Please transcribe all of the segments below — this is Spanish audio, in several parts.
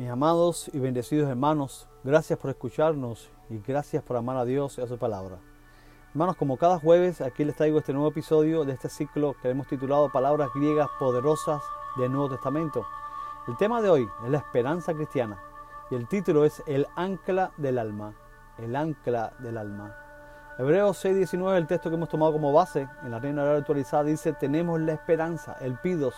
Mis amados y bendecidos hermanos, gracias por escucharnos y gracias por amar a Dios y a su palabra. Hermanos, como cada jueves, aquí les traigo este nuevo episodio de este ciclo que hemos titulado Palabras griegas poderosas del Nuevo Testamento. El tema de hoy es la esperanza cristiana y el título es El ancla del alma. El ancla del alma. Hebreos 6:19, el texto que hemos tomado como base en la Reina Real actualizada, dice, tenemos la esperanza, el pidos,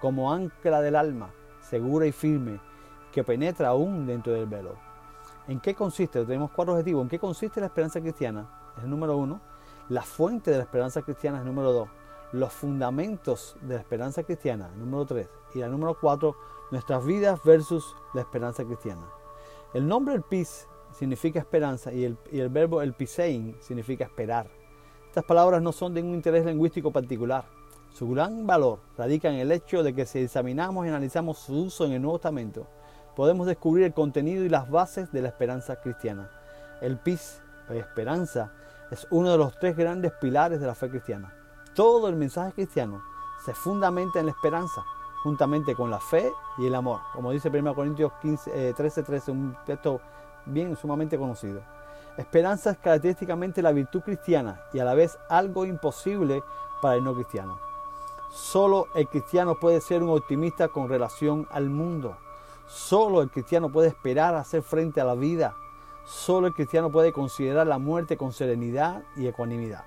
como ancla del alma, segura y firme que penetra aún dentro del velo. ¿En qué consiste? Tenemos cuatro objetivos. ¿En qué consiste la esperanza cristiana? Es el número uno. La fuente de la esperanza cristiana es el número dos. Los fundamentos de la esperanza cristiana, el número tres. Y el número cuatro, nuestras vidas versus la esperanza cristiana. El nombre el pis significa esperanza y el, y el verbo el pisein significa esperar. Estas palabras no son de un interés lingüístico particular. Su gran valor radica en el hecho de que si examinamos y analizamos su uso en el Nuevo Testamento, podemos descubrir el contenido y las bases de la esperanza cristiana. El PIS, esperanza, es uno de los tres grandes pilares de la fe cristiana. Todo el mensaje cristiano se fundamenta en la esperanza, juntamente con la fe y el amor, como dice 1 Corintios 15, 13, 13, un texto bien sumamente conocido. Esperanza es característicamente la virtud cristiana y a la vez algo imposible para el no cristiano. Solo el cristiano puede ser un optimista con relación al mundo. Solo el cristiano puede esperar hacer frente a la vida. Solo el cristiano puede considerar la muerte con serenidad y ecuanimidad.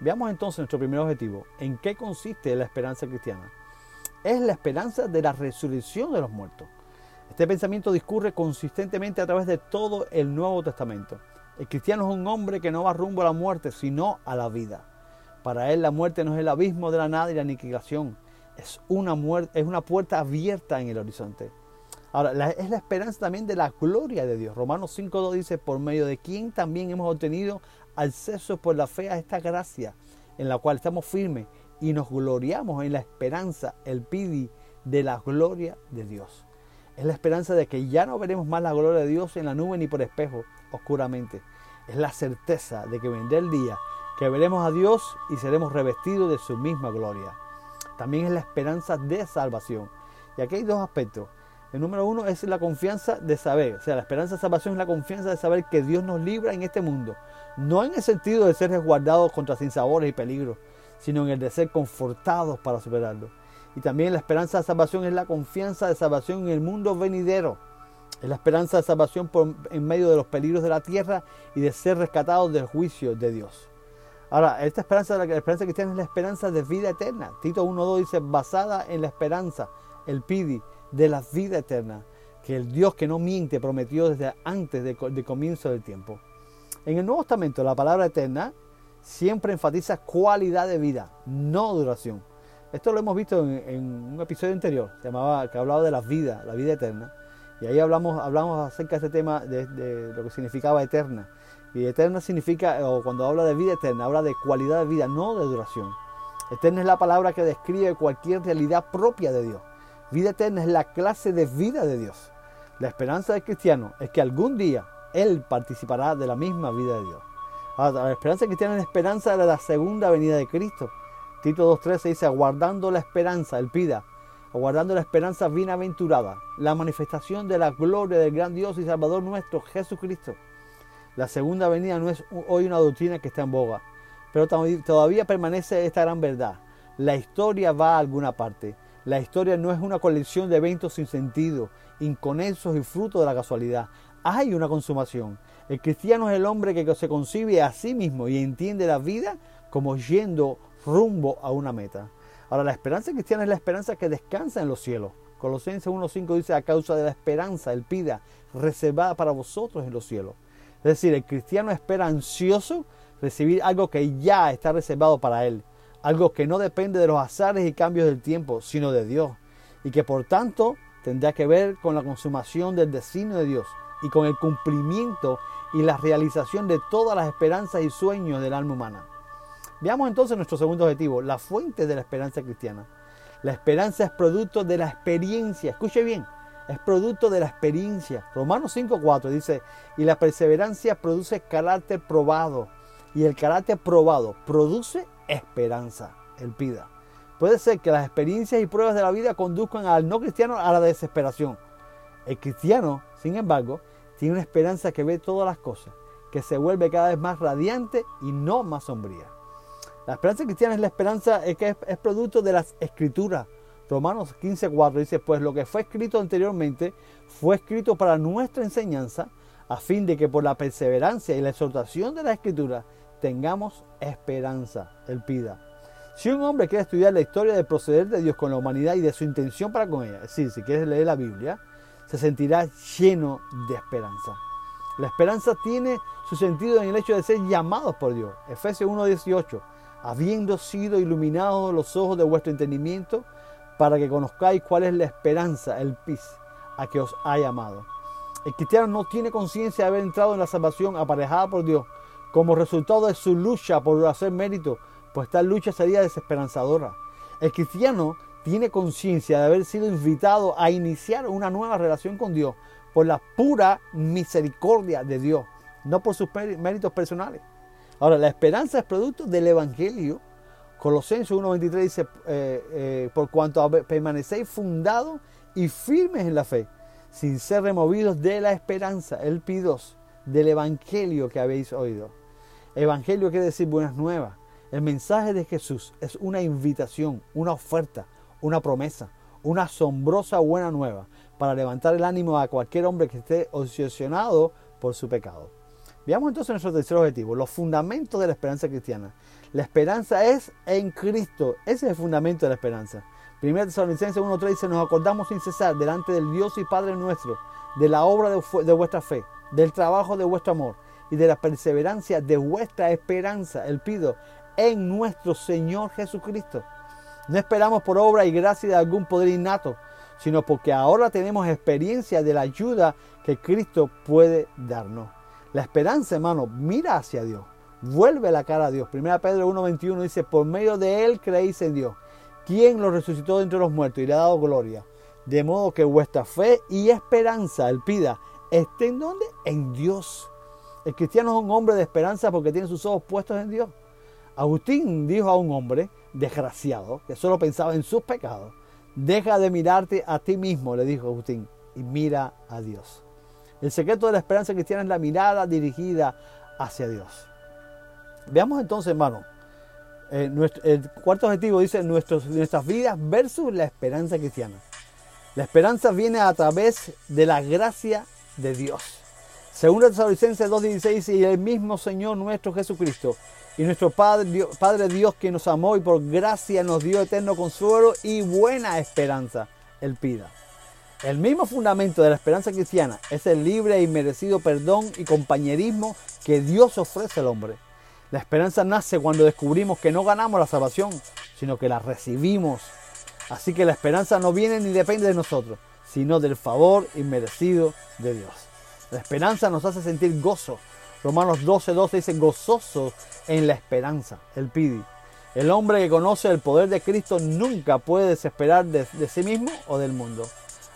Veamos entonces nuestro primer objetivo. ¿En qué consiste la esperanza cristiana? Es la esperanza de la resurrección de los muertos. Este pensamiento discurre consistentemente a través de todo el Nuevo Testamento. El cristiano es un hombre que no va rumbo a la muerte, sino a la vida. Para él la muerte no es el abismo de la nada y la aniquilación, es una, es una puerta abierta en el horizonte. Ahora, es la esperanza también de la gloria de Dios. Romanos 5.2 dice, por medio de quien también hemos obtenido acceso por la fe a esta gracia, en la cual estamos firmes y nos gloriamos en la esperanza, el pidi de la gloria de Dios. Es la esperanza de que ya no veremos más la gloria de Dios en la nube ni por espejo, oscuramente. Es la certeza de que vendrá el día que veremos a Dios y seremos revestidos de su misma gloria. También es la esperanza de salvación. Y aquí hay dos aspectos. El número uno es la confianza de saber, o sea, la esperanza de salvación es la confianza de saber que Dios nos libra en este mundo, no en el sentido de ser resguardados contra sinsabores y peligros, sino en el de ser confortados para superarlo. Y también la esperanza de salvación es la confianza de salvación en el mundo venidero. Es la esperanza de salvación en medio de los peligros de la tierra y de ser rescatados del juicio de Dios. Ahora, esta esperanza, la esperanza cristiana es la esperanza de vida eterna. Tito 1.2 dice, basada en la esperanza, el pidi, de la vida eterna que el Dios que no miente prometió desde antes del comienzo del tiempo. En el Nuevo Testamento la palabra eterna siempre enfatiza cualidad de vida, no duración. Esto lo hemos visto en, un episodio anterior, llamaba, que hablaba de la vida, la vida eterna. Y ahí hablamos, hablamos acerca de este tema de, de lo que significaba eterna. Y eterna significa, o cuando habla de vida eterna, habla de cualidad de vida, no de duración. Eterna es la palabra que describe cualquier realidad propia de Dios. Vida eterna es la clase de vida de Dios. La esperanza del cristiano es que algún día Él participará de la misma vida de Dios. la esperanza cristiana es la esperanza de la segunda venida de Cristo. Tito 2.13 dice, aguardando la esperanza, Él pida, aguardando la esperanza bienaventurada, la manifestación de la gloria del gran Dios y Salvador nuestro, Jesucristo. La segunda venida no es hoy una doctrina que está en boga, pero todavía permanece esta gran verdad. La historia va a alguna parte. La historia no es una colección de eventos sin sentido, inconexos y fruto de la casualidad. Hay una consumación. El cristiano es el hombre que se concibe a sí mismo y entiende la vida como yendo rumbo a una meta. Ahora, la esperanza cristiana es la esperanza que descansa en los cielos. Colosenses 1.5 dice, a causa de la esperanza, el pida, reservada para vosotros en los cielos. Es decir, el cristiano espera ansioso recibir algo que ya está reservado para él algo que no depende de los azares y cambios del tiempo, sino de Dios, y que por tanto tendrá que ver con la consumación del destino de Dios y con el cumplimiento y la realización de todas las esperanzas y sueños del alma humana. Veamos entonces nuestro segundo objetivo, la fuente de la esperanza cristiana. La esperanza es producto de la experiencia, escuche bien, es producto de la experiencia. Romanos 5.4 dice, y la perseverancia produce carácter probado, y el carácter probado produce esperanza, el pida. Puede ser que las experiencias y pruebas de la vida conduzcan al no cristiano a la desesperación. El cristiano, sin embargo, tiene una esperanza que ve todas las cosas, que se vuelve cada vez más radiante y no más sombría. La esperanza cristiana es la esperanza que es, producto de las escrituras. Romanos 15:4 dice, pues lo que fue escrito anteriormente fue escrito para nuestra enseñanza, a fin de que por la perseverancia y la exhortación de la escritura tengamos esperanza. Él pida. Si un hombre quiere estudiar la historia del proceder de Dios con la humanidad y de su intención para con ella, es decir, si quieres leer la Biblia, se sentirá lleno de esperanza. La esperanza tiene su sentido en el hecho de ser llamados por Dios. Efesios 1:18, habiendo sido iluminados los ojos de vuestro entendimiento, para que conozcáis cuál es la esperanza, el pis, a que os ha llamado. El cristiano no tiene conciencia de haber entrado en la salvación aparejada por Dios como resultado de su lucha por hacer mérito, pues tal lucha sería desesperanzadora. El cristiano tiene conciencia de haber sido invitado a iniciar una nueva relación con Dios por la pura misericordia de Dios, no por sus méritos personales. Ahora, la esperanza es producto del Evangelio. Colosenses 1.23 dice, eh, eh, por cuanto permanecéis fundados y firmes en la fe, sin ser removidos de la esperanza, el pidos del Evangelio que habéis oído. Evangelio quiere decir buenas nuevas. El mensaje de Jesús es una invitación, una oferta, una promesa, una asombrosa buena nueva para levantar el ánimo a cualquier hombre que esté obsesionado por su pecado. Veamos entonces nuestro tercer objetivo, los fundamentos de la esperanza cristiana. La esperanza es en Cristo, ese es el fundamento de la esperanza. 1 Tesalonicenses 1.3 dice, nos acordamos sin cesar delante del Dios y Padre nuestro, de la obra de vuestra fe, del trabajo de vuestro amor y de la perseverancia de vuestra esperanza, el pido, en nuestro Señor Jesucristo no esperamos por obra y gracia de algún poder innato, sino porque ahora tenemos experiencia de la ayuda que Cristo puede darnos. La esperanza, hermano, mira hacia Dios, vuelve la cara a Dios. 1 Pedro 1.21 dice, por medio de Él creéis en Dios, quien lo resucitó entre los muertos y le ha dado gloria. De modo que vuestra fe y esperanza, Él pida, estén donde? En Dios. El cristiano es un hombre de esperanza porque tiene sus ojos puestos en Dios. Agustín dijo a un hombre, desgraciado, que solo pensaba en sus pecados, deja de mirarte a ti mismo, le dijo Agustín, y mira a Dios. El secreto de la esperanza cristiana es la mirada dirigida hacia Dios. Veamos entonces, hermano, eh, el cuarto objetivo dice nuestras vidas versus la esperanza cristiana. La esperanza viene a través de la gracia de Dios. Según Tesalonicenses 2.16 y el mismo Señor nuestro Jesucristo, y nuestro Padre Dios, Padre Dios que nos amó y por gracia nos dio eterno consuelo y buena esperanza, Él pida. El mismo fundamento de la esperanza cristiana es el libre y merecido perdón y compañerismo que Dios ofrece al hombre. La esperanza nace cuando descubrimos que no ganamos la salvación, sino que la recibimos. Así que la esperanza no viene ni depende de nosotros, sino del favor inmerecido de Dios. La esperanza nos hace sentir gozo, Romanos 12, 12 dice, gozoso en la esperanza, el pidi. El hombre que conoce el poder de Cristo nunca puede desesperar de, sí mismo o del mundo.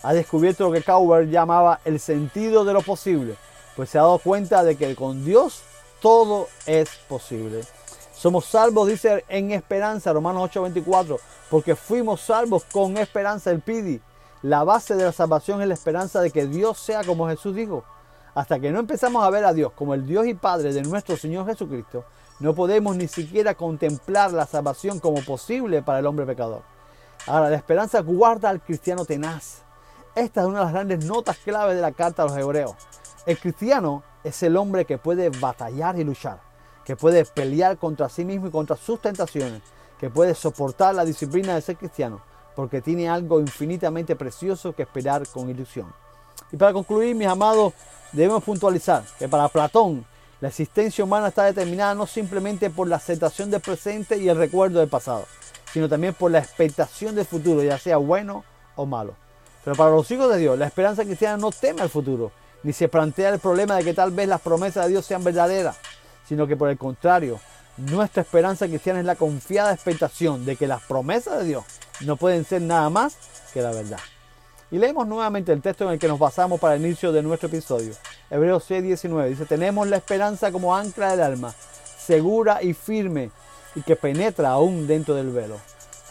Ha descubierto lo que Cowper llamaba el sentido de lo posible, pues se ha dado cuenta de que con Dios todo es posible. Somos salvos, dice en esperanza, Romanos 8:24, porque fuimos salvos con esperanza, el pidi. La base de la salvación es la esperanza de que Dios sea como Jesús dijo. Hasta que no empezamos a ver a Dios como el Dios y Padre de nuestro Señor Jesucristo, no podemos ni siquiera contemplar la salvación como posible para el hombre pecador. Ahora, la esperanza guarda al cristiano tenaz. Esta es una de las grandes notas clave de la carta a los hebreos. El cristiano es el hombre que puede batallar y luchar, que puede pelear contra sí mismo y contra sus tentaciones, que puede soportar la disciplina de ser cristiano, porque tiene algo infinitamente precioso que esperar con ilusión. Y para concluir, mis amados, debemos puntualizar que para Platón la existencia humana está determinada no simplemente por la aceptación del presente y el recuerdo del pasado, sino también por la expectación del futuro, ya sea bueno o malo. Pero para los hijos de Dios, la esperanza cristiana no teme al futuro, ni se plantea el problema de que tal vez las promesas de Dios sean verdaderas, sino que por el contrario, nuestra esperanza cristiana es la confiada expectación de que las promesas de Dios no pueden ser nada más que la verdad. Y leemos nuevamente el texto en el que nos basamos para el inicio de nuestro episodio. Hebreos 6, 19 dice, tenemos la esperanza como ancla del alma, segura y firme, y que penetra aún dentro del velo.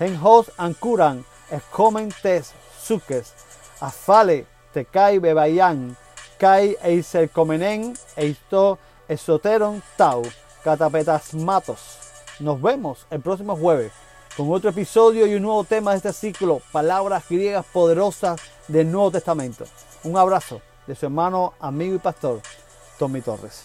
En hos ancuran, escomen tes, suques, afale Tekai Bebayan, Kai Eiser Komenen, Eisto Esoteron Tau, Catapetasmatos. Nos vemos el próximo jueves con otro episodio y un nuevo tema de este ciclo, palabras griegas poderosas del Nuevo Testamento. Un abrazo de su hermano, amigo y pastor, Tommy Torres.